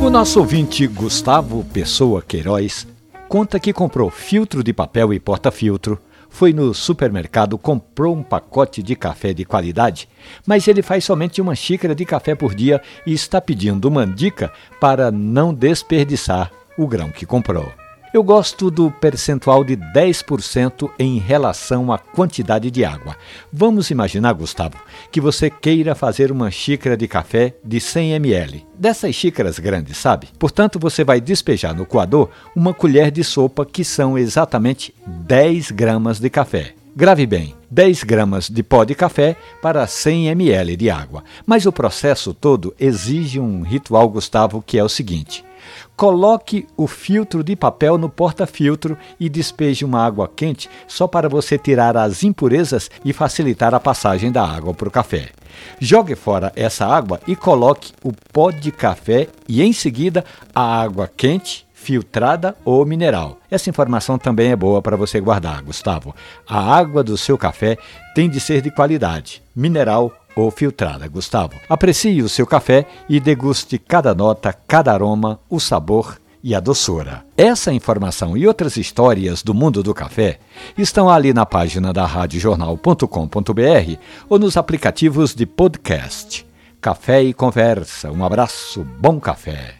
O nosso ouvinte Gustavo Pessoa Queiroz conta que comprou filtro de papel e porta-filtro, foi no supermercado, comprou um pacote de café de qualidade, mas ele faz somente uma xícara de café por dia e está pedindo uma dica para não desperdiçar o grão que comprou. Eu gosto do percentual de 10% em relação à quantidade de água. Vamos imaginar, Gustavo, que você queira fazer uma xícara de café de 100 ml. Dessas xícaras grandes, sabe? Portanto, você vai despejar no coador uma colher de sopa, que são exatamente 10 gramas de café. Grave bem, 10 gramas de pó de café para 100 ml de água. Mas o processo todo exige um ritual, Gustavo, que é o seguinte: Coloque o filtro de papel no porta-filtro e despeje uma água quente só para você tirar as impurezas e facilitar a passagem da água para o café. Jogue fora essa água e coloque o pó de café e em seguida a água quente filtrada ou mineral. Essa informação também é boa para você guardar, Gustavo. A água do seu café tem de ser de qualidade, mineral ou filtrada, Gustavo. Aprecie o seu café e deguste cada nota, cada aroma, o sabor e a doçura. Essa informação e outras histórias do mundo do café estão ali na página da radiojornal.com.br ou nos aplicativos de podcast. Café e conversa. Um abraço, bom café.